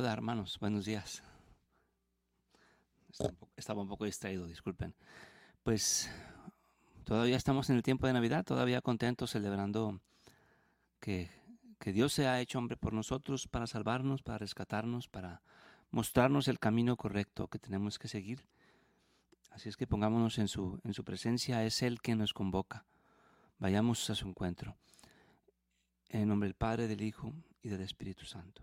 Hola hermanos, buenos días. Estaba un poco distraído, disculpen. Pues todavía estamos en el tiempo de Navidad, todavía contentos celebrando que, que Dios se ha hecho hombre por nosotros para salvarnos, para rescatarnos, para mostrarnos el camino correcto que tenemos que seguir. Así es que pongámonos en su, en su presencia, es Él quien nos convoca. Vayamos a su encuentro. En nombre del Padre, del Hijo y del Espíritu Santo.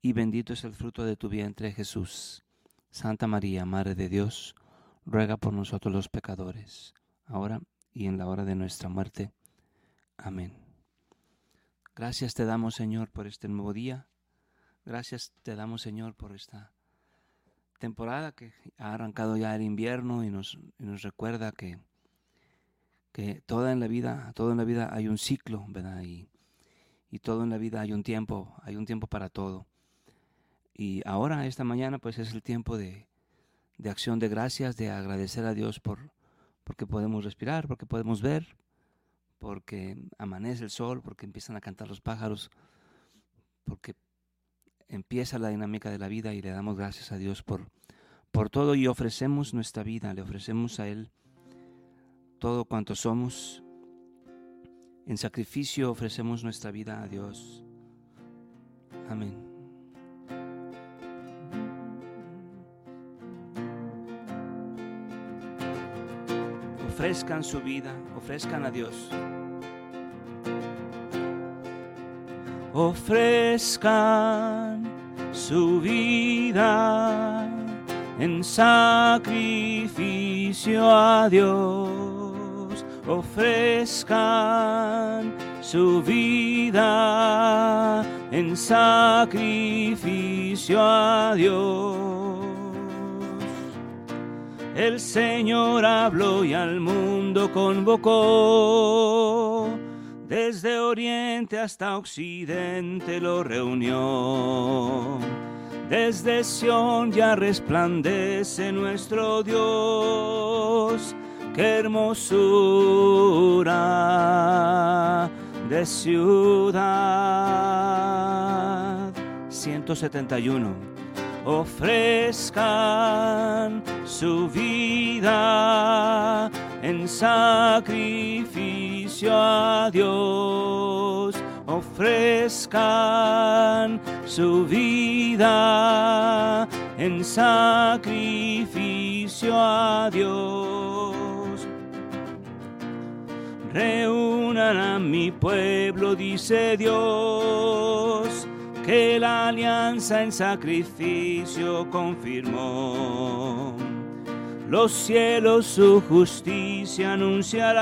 y bendito es el fruto de tu vientre Jesús. Santa María, Madre de Dios, ruega por nosotros los pecadores, ahora y en la hora de nuestra muerte. Amén. Gracias te damos, Señor, por este nuevo día. Gracias te damos, Señor, por esta temporada que ha arrancado ya el invierno y nos, recuerda que, que toda en la vida, todo en la vida hay un ciclo, ¿verdad? Y, y todo en la vida hay un tiempo, hay un tiempo para todo. Y ahora, esta mañana, pues es el tiempo de, de acción de gracias, de agradecer a Dios por porque podemos respirar, porque podemos ver, porque amanece el sol, porque empiezan a cantar los pájaros, porque empieza la dinámica de la vida y le damos gracias a Dios por, por todo y ofrecemos nuestra vida, le ofrecemos a Él todo cuanto somos. En sacrificio ofrecemos nuestra vida a Dios. Amén. Ofrezcan su vida, ofrezcan a Dios. Ofrezcan su vida en sacrificio a Dios. Ofrezcan su vida en sacrificio a Dios. El Señor habló y al mundo convocó. Desde oriente hasta occidente lo reunió. Desde Sión ya resplandece nuestro Dios. Qué hermosura de ciudad. 171 ofrezcan su vida en sacrificio a Dios. Ofrezcan su vida en sacrificio a Dios. Reúnan a mi pueblo, dice Dios que la alianza en sacrificio confirmó. Los cielos su justicia anunciarán,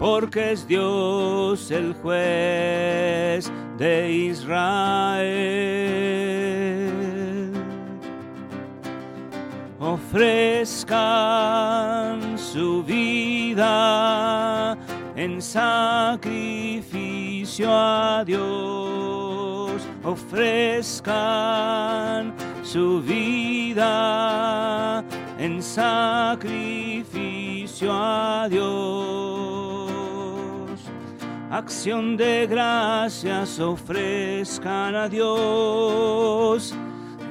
porque es Dios el juez de Israel. Ofrezcan su vida en sacrificio a Dios, ofrezcan su vida en sacrificio a Dios. Acción de gracias ofrezcan a Dios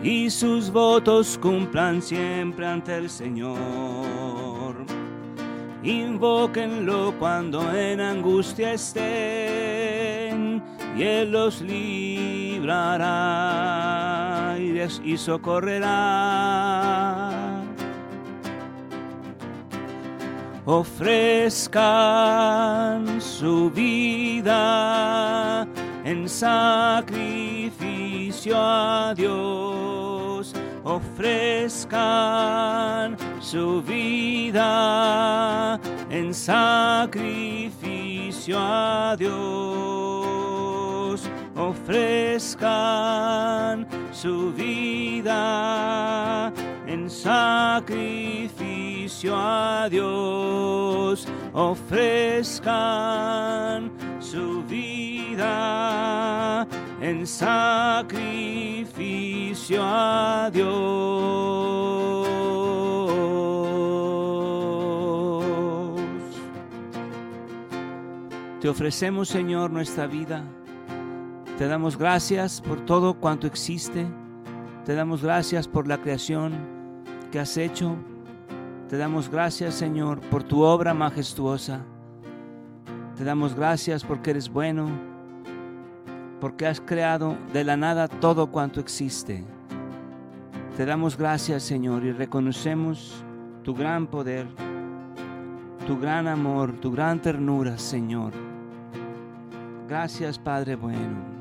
y sus votos cumplan siempre ante el Señor invóquenlo cuando en angustia estén, y los librará y, socorrerá. Ofrezcan su vida en sacrificio a Dios. Ofrezcan su vida en sacrificio a Dios. Ofrezcan su vida en sacrificio a Dios, ofrezcan su vida en sacrificio a Dios. Te ofrecemos, Señor, nuestra vida. Te damos gracias por todo cuanto existe. Te damos gracias por la creación que has hecho. Te damos gracias, Señor, por tu obra majestuosa. Te damos gracias porque eres bueno, porque has creado de la nada todo cuanto existe. Te damos gracias, Señor, y reconocemos tu gran poder, tu gran amor, tu gran ternura, Señor. Gracias, Padre bueno.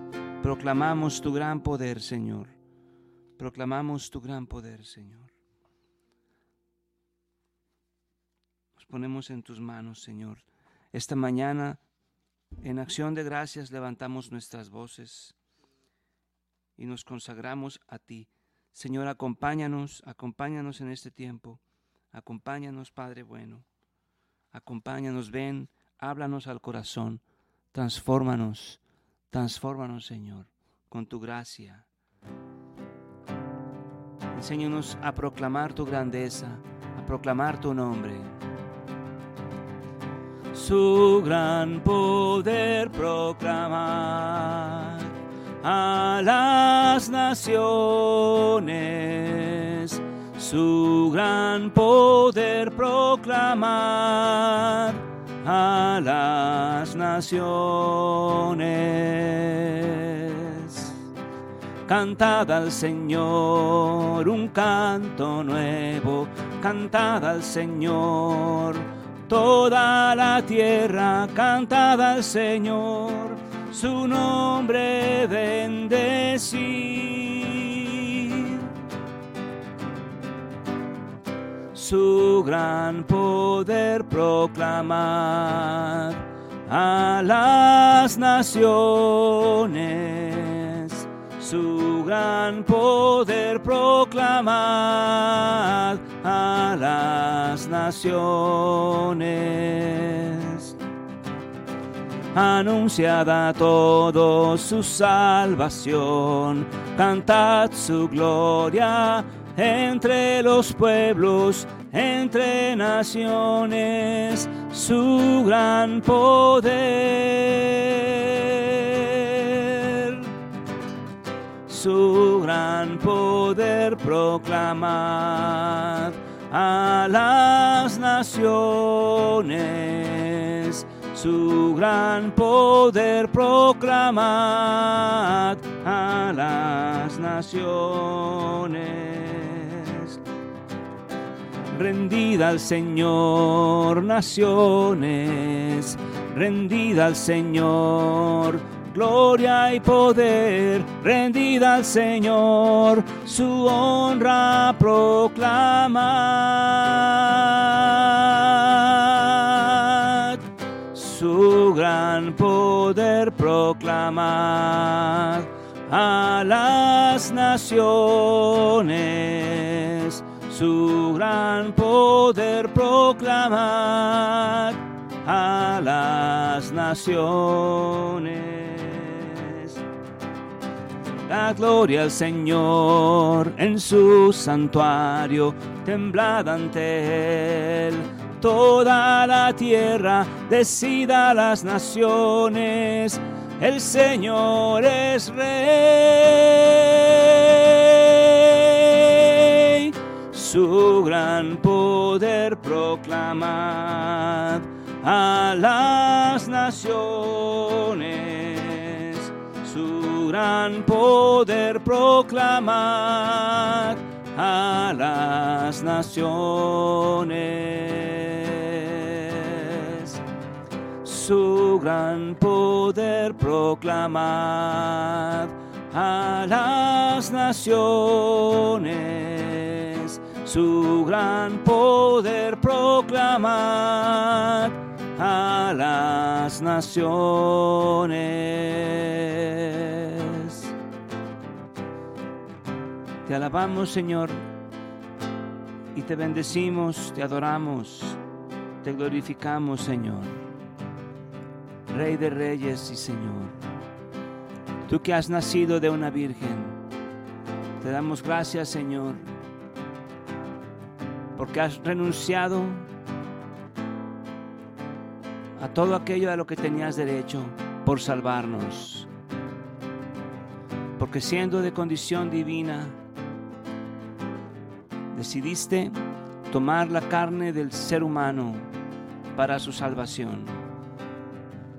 Proclamamos tu gran poder, Señor. Proclamamos tu gran poder, Señor. Nos ponemos en tus manos, Señor. Esta mañana, en acción de gracias, levantamos nuestras voces y nos consagramos a ti. Señor, acompáñanos, acompáñanos en este tiempo. Acompáñanos, Padre bueno. Acompáñanos, ven, háblanos al corazón. Transfórmanos, transfórmanos, Señor, con tu gracia. Enséñanos a proclamar tu grandeza, a proclamar tu nombre su gran poder proclamar a las naciones, su gran poder proclamar a las naciones. Cantad al Señor un canto nuevo, cantad al Señor Toda la tierra cantada al Señor, su nombre bendecir. Su gran poder proclamar a las naciones. Su gran poder proclamar a las naciones. Anunciada a todos su salvación, cantad su gloria entre los pueblos, entre naciones, su gran poder. Su gran poder proclamar a las naciones. Su gran poder proclamad a las naciones. Rendida al Señor, naciones, rendida al Señor gloria y poder, rendida al Señor, su honra proclamad, su gran poder proclamad a las naciones, su gran poder proclamad a las naciones. La gloria al Señor en su santuario, temblad ante Él. Toda la tierra decida las naciones, el Señor es rey. Su gran poder proclamad a las naciones gran poder proclamar a las naciones. Su gran poder proclamar a las naciones. Su gran poder proclamar a las naciones. Te alabamos, Señor, y te bendecimos, te adoramos, te glorificamos, Señor. Rey de reyes y Señor. Tú que has nacido de una virgen, te damos gracias, Señor, porque has renunciado a todo aquello a lo que tenías derecho por salvarnos. Porque siendo de condición divina, decidiste tomar la carne del ser humano para su salvación.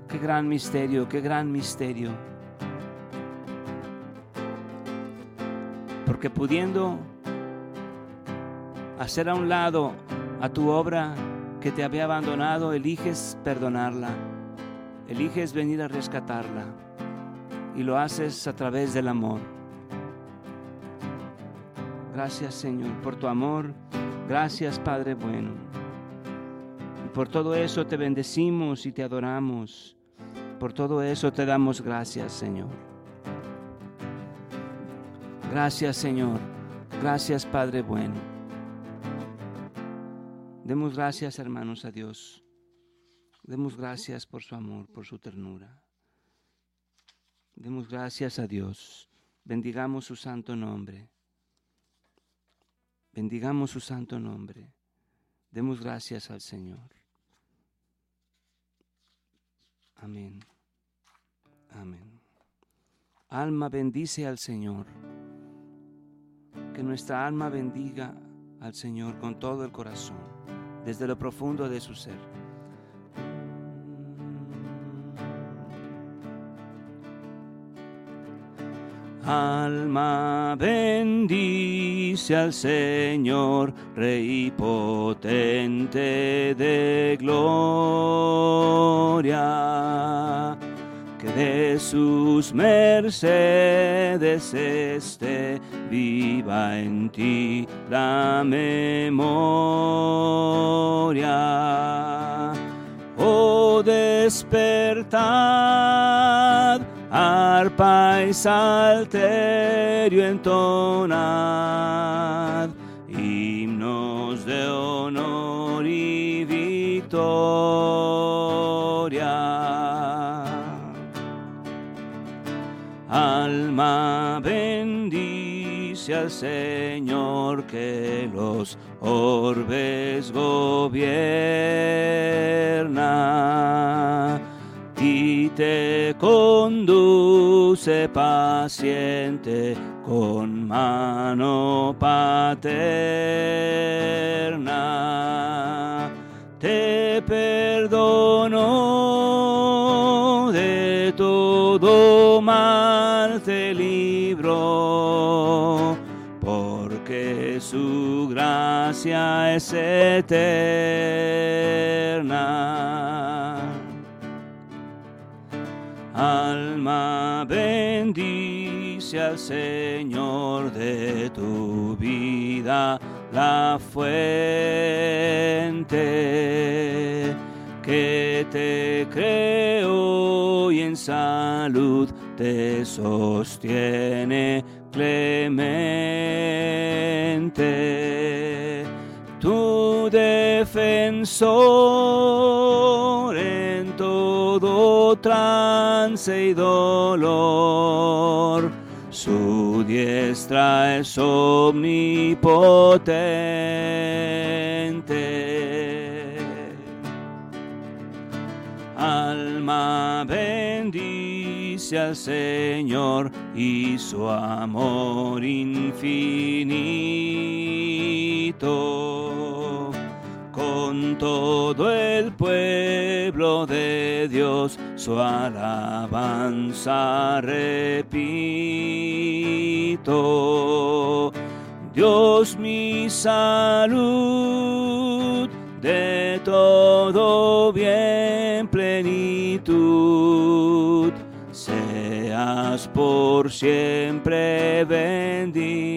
Qué gran misterio, qué gran misterio. Porque pudiendo hacer a un lado a tu obra que te había abandonado, eliges perdonarla, eliges venir a rescatarla y lo haces a través del amor. Gracias Señor por tu amor. Gracias Padre bueno. Y por todo eso te bendecimos y te adoramos. Por todo eso te damos gracias Señor. Gracias Señor. Gracias Padre bueno. Demos gracias hermanos a Dios. Demos gracias por su amor, por su ternura. Demos gracias a Dios. Bendigamos su santo nombre. Bendigamos su santo nombre. Demos gracias al Señor. Amén. Amén. Alma bendice al Señor. Que nuestra alma bendiga al Señor con todo el corazón, desde lo profundo de su ser. Alma bendice al Señor, Rey potente de gloria, que de sus mercedes esté viva en ti la memoria. Oh, despertad arpa y salterio entonad, Alma bendice al Señor que los orbes gobierna y te conduce paciente con mano paterna. Te perdono de todo mal te libro, porque su gracia es eterna. Alma bendice al Señor de tu vida la fuente que te creó y en salud te sostiene clemente. Tu defensor en todo trance y dolor. Su diestra es omnipotente. Al Señor y su amor infinito. Con todo el pueblo de Dios su alabanza repito. Dios mi salud, de todo bien por siempre bendito.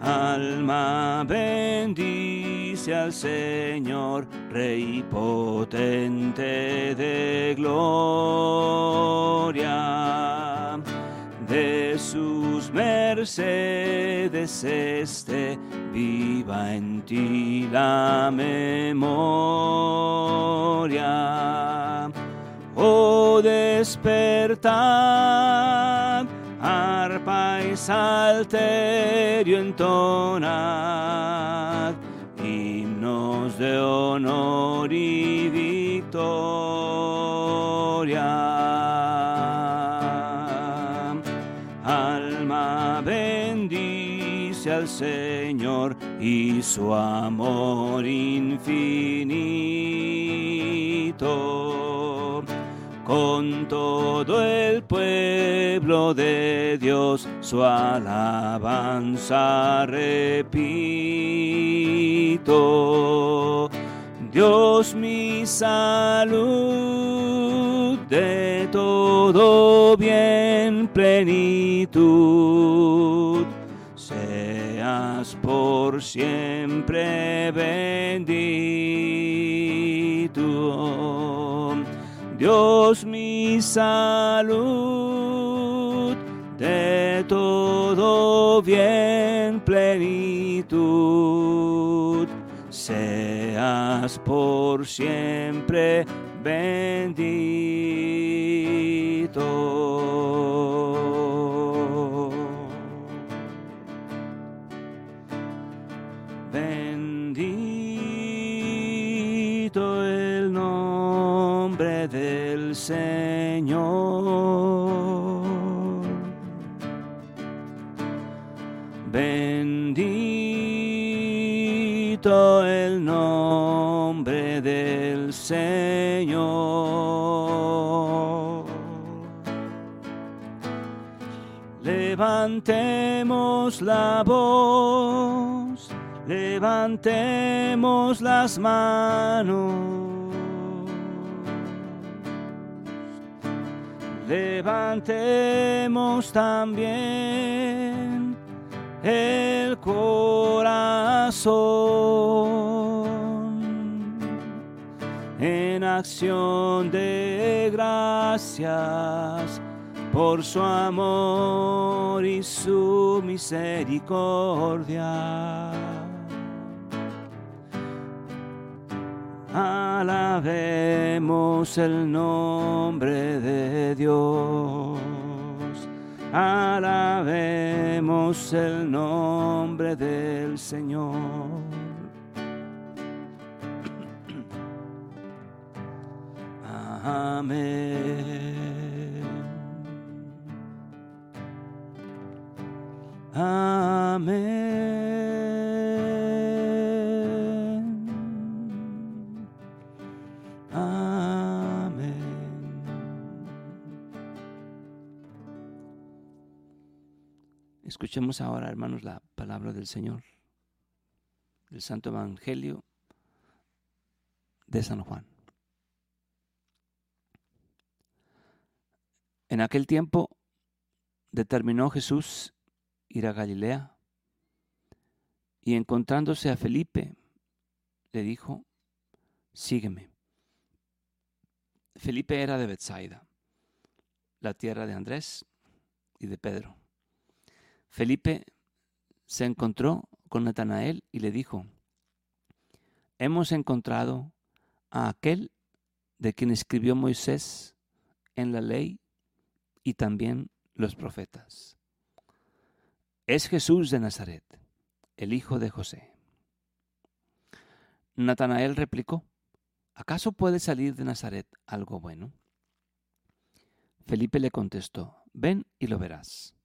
Alma Alma bendice al Señor, Rey potente de gloria. De sus mercedes este viva en ti la memoria. Oh, despertad, arpa y salterio entonad, himnos de honor y victoria. Alma bendice al Señor y su amor infinito. Con todo el pueblo de Dios su alabanza repito. Dios mi salud, de todo bien plenitud por siempre bendito. Dios mi salud, de todo bien plenitud, seas por siempre bendito. Señor. Bendito el nombre del Señor. Levantemos la voz, levantemos las manos. Levantemos también el corazón en acción de gracias por su amor y su misericordia. Alabemos el nombre de Dios. Alabemos el nombre del Señor. Amén. Amén. Escuchemos ahora, hermanos, la palabra del Señor, del Santo Evangelio de San Juan. En aquel tiempo determinó Jesús ir a Galilea y encontrándose a Felipe, le dijo, sígueme. Felipe era de Bethsaida, la tierra de Andrés y de Pedro. Felipe se encontró con Natanael y le dijo, hemos encontrado a aquel de quien escribió Moisés en la ley y también los profetas. Es Jesús de Nazaret, el hijo de José. Natanael replicó, ¿acaso puede salir de Nazaret algo bueno? Felipe le contestó, ven y lo verás.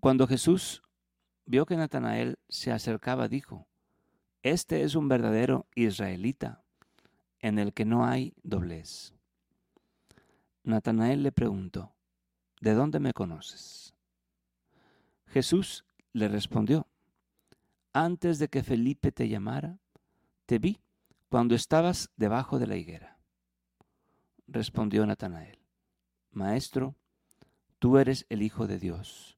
Cuando Jesús vio que Natanael se acercaba, dijo, Este es un verdadero israelita, en el que no hay doblez. Natanael le preguntó, ¿de dónde me conoces? Jesús le respondió, antes de que Felipe te llamara, te vi cuando estabas debajo de la higuera. Respondió Natanael, Maestro, tú eres el Hijo de Dios,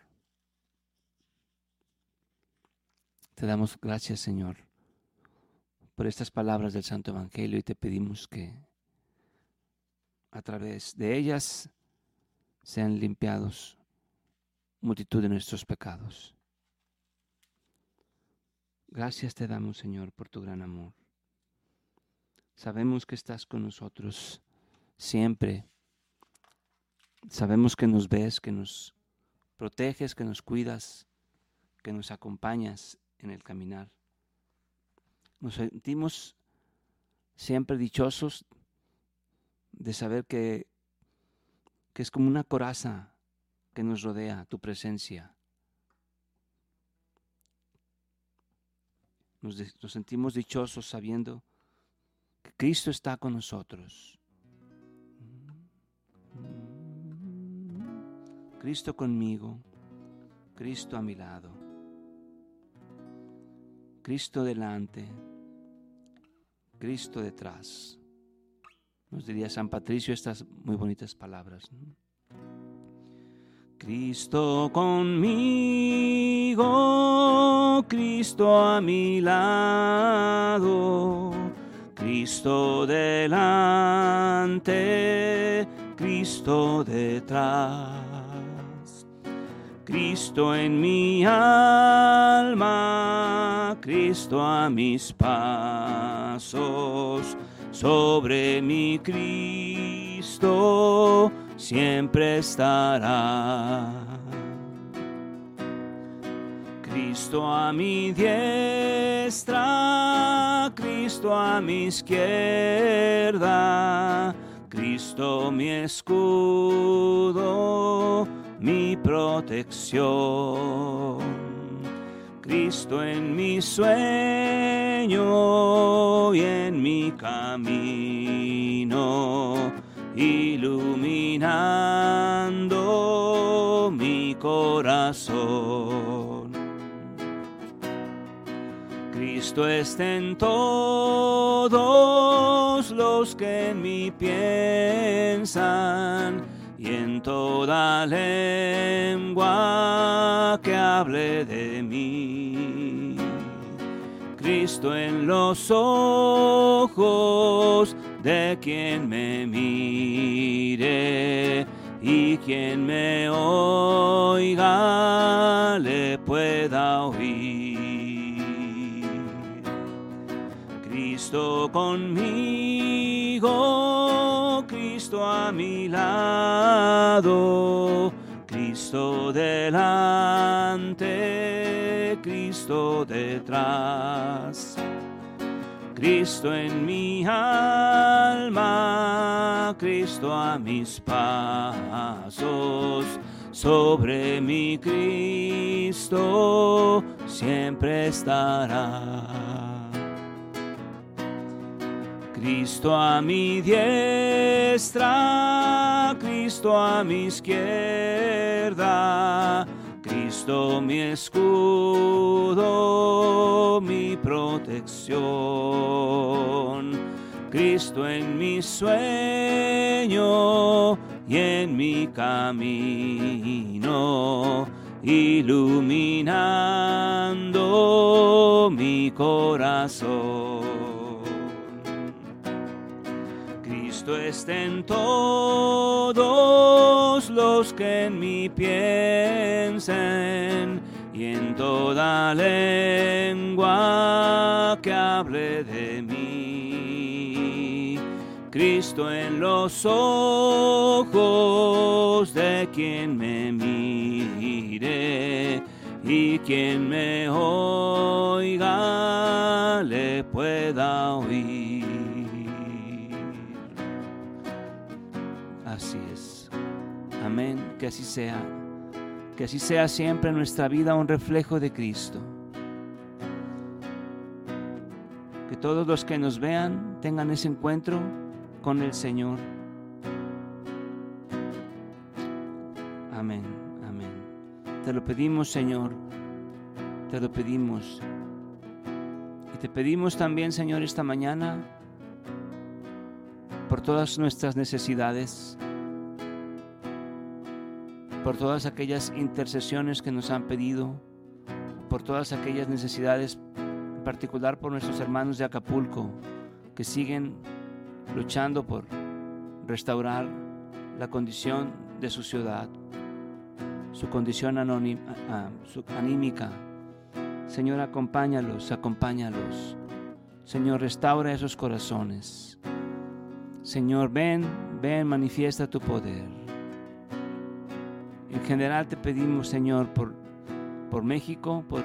Te damos gracias, Señor, por estas palabras del Santo Evangelio y te pedimos que a través de ellas sean limpiados multitud de nuestros pecados. Gracias te damos, Señor, por tu gran amor. Sabemos que estás con nosotros siempre. Sabemos que nos ves, que nos proteges, que nos cuidas, que nos acompañas en el caminar. Nos sentimos siempre dichosos de saber que, que es como una coraza que nos rodea tu presencia. Nos, nos, sentimos dichosos sabiendo que Cristo está con nosotros. Cristo conmigo, Cristo a mi lado, Cristo delante, Cristo detrás. Nos diría San Patricio estas muy bonitas palabras. Cristo conmigo, Cristo a mi lado, Cristo delante, Cristo detrás, Cristo en mi alma, Cristo a mis pasos, sobre mi Cristo siempre estará. Cristo a mi diestra, Cristo a mi izquierda, Cristo mi escudo, mi protección. Cristo en mi sueño y en mi camino iluminando mi corazón. Cristo está en todos los que en mí piensan toda lengua que hable de mí. Cristo en los ojos de quien me mire y quien me oiga le pueda oír. Cristo conmigo, Cristo a mi lado, Cristo delante, Cristo detrás Cristo en mi alma, Cristo a mis pasos, sobre mi Cristo siempre estará. Cristo a mi diestra, Cristo a mi izquierda, Cristo mi escudo, mi protección. Cristo en mi sueño y en mi camino, iluminando mi corazón. En todos los que en mí piensen y en toda lengua que hable de mí. Cristo en los ojos de quien me mire y quien me oiga le pueda oír. Amén. Que así sea. Que así sea siempre nuestra vida un reflejo de Cristo. Que todos los que nos vean tengan ese encuentro con el Señor. Amén, amén. Te lo pedimos, Señor. Te lo pedimos. Y te pedimos también, Señor, esta mañana por todas nuestras necesidades, por todas aquellas intercesiones que nos han pedido, por todas aquellas necesidades, en particular por nuestros hermanos de Acapulco, que siguen luchando por restaurar la condición de su ciudad, su condición anímica. Señor, acompáñalos, acompáñalos. Señor, restaura esos corazones. Señor, ven, ven, manifiesta tu poder. En general te pedimos, Señor, por, por México, por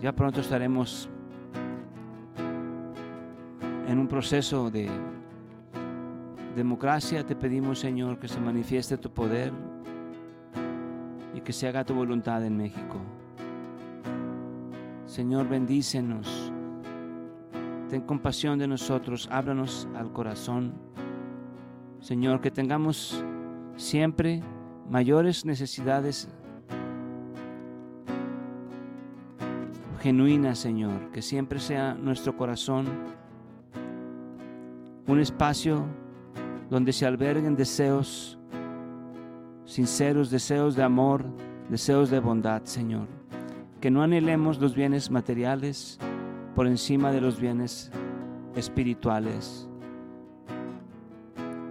ya pronto estaremos en un proceso de democracia. Te pedimos, Señor, que se manifieste tu poder y que se haga tu voluntad en México. Señor, bendícenos ten compasión de nosotros, háblanos al corazón. Señor, que tengamos siempre mayores necesidades genuinas, Señor, que siempre sea nuestro corazón un espacio donde se alberguen deseos sinceros, deseos de amor, deseos de bondad, Señor. Que no anhelemos los bienes materiales, por encima de los bienes espirituales.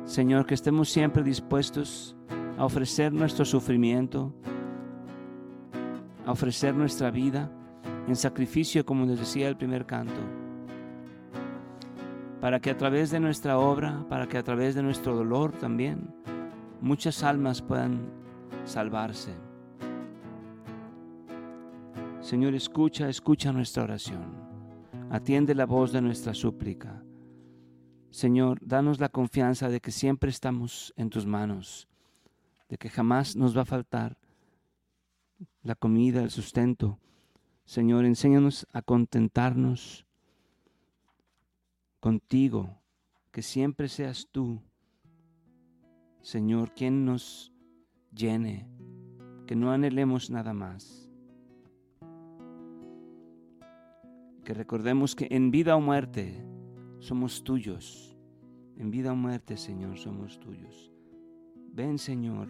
Señor, que estemos siempre dispuestos a ofrecer nuestro sufrimiento, a ofrecer nuestra vida en sacrificio, como nos decía el primer canto, para que a través de nuestra obra, para que a través de nuestro dolor también, muchas almas puedan salvarse. Señor, escucha, escucha nuestra oración. Atiende la voz de nuestra súplica. Señor, danos la confianza de que siempre estamos en tus manos, de que jamás nos va a faltar la comida, el sustento. Señor, enséñanos a contentarnos contigo, que siempre seas tú, Señor, quien nos llene, que no anhelemos nada más. que recordemos que en vida o muerte somos tuyos. En vida o muerte, Señor, somos tuyos. Ven, Señor.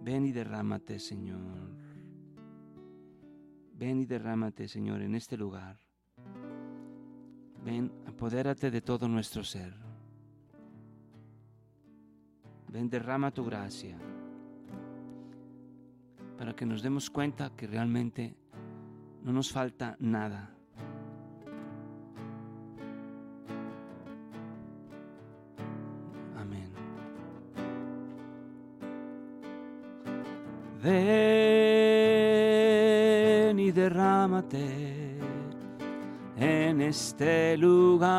Ven y derrámate, Señor. Ven y derrámate, Señor, en este lugar. Ven, apodérate de todo nuestro ser. Ven, derrama tu gracia para que nos demos cuenta que realmente no nos falta nada Ven y derrámate en este lugar.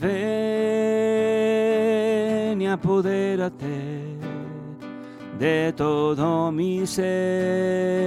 Ven y apodérate de todo mi ser.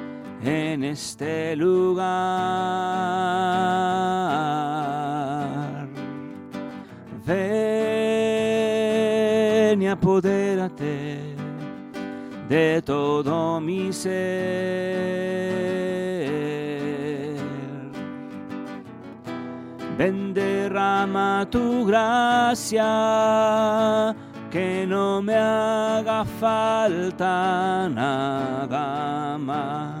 en este lugar. Ven y apodérate de todo mi ser. Ven derrama tu gracia, que no me haga falta nada más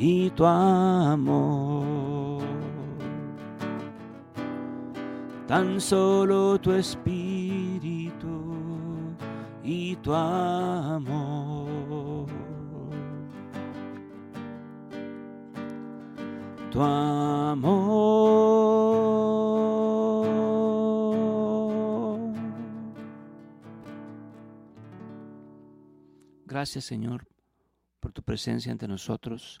y tu amor. Tan solo tu espíritu y tu amor. Tu amor. Gracias Señor por tu presencia entre nosotros.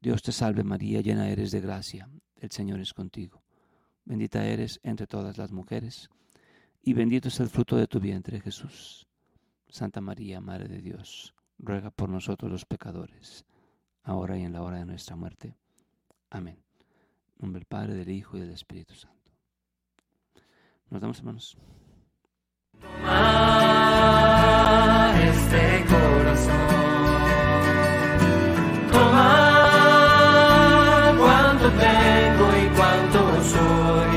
Dios te salve María, llena eres de gracia, el Señor es contigo. Bendita eres entre todas las mujeres, y bendito es el fruto de tu vientre, Jesús. Santa María, Madre de Dios, ruega por nosotros los pecadores, ahora y en la hora de nuestra muerte. Amén. En nombre del Padre, del Hijo y del Espíritu Santo. Nos damos hermanos.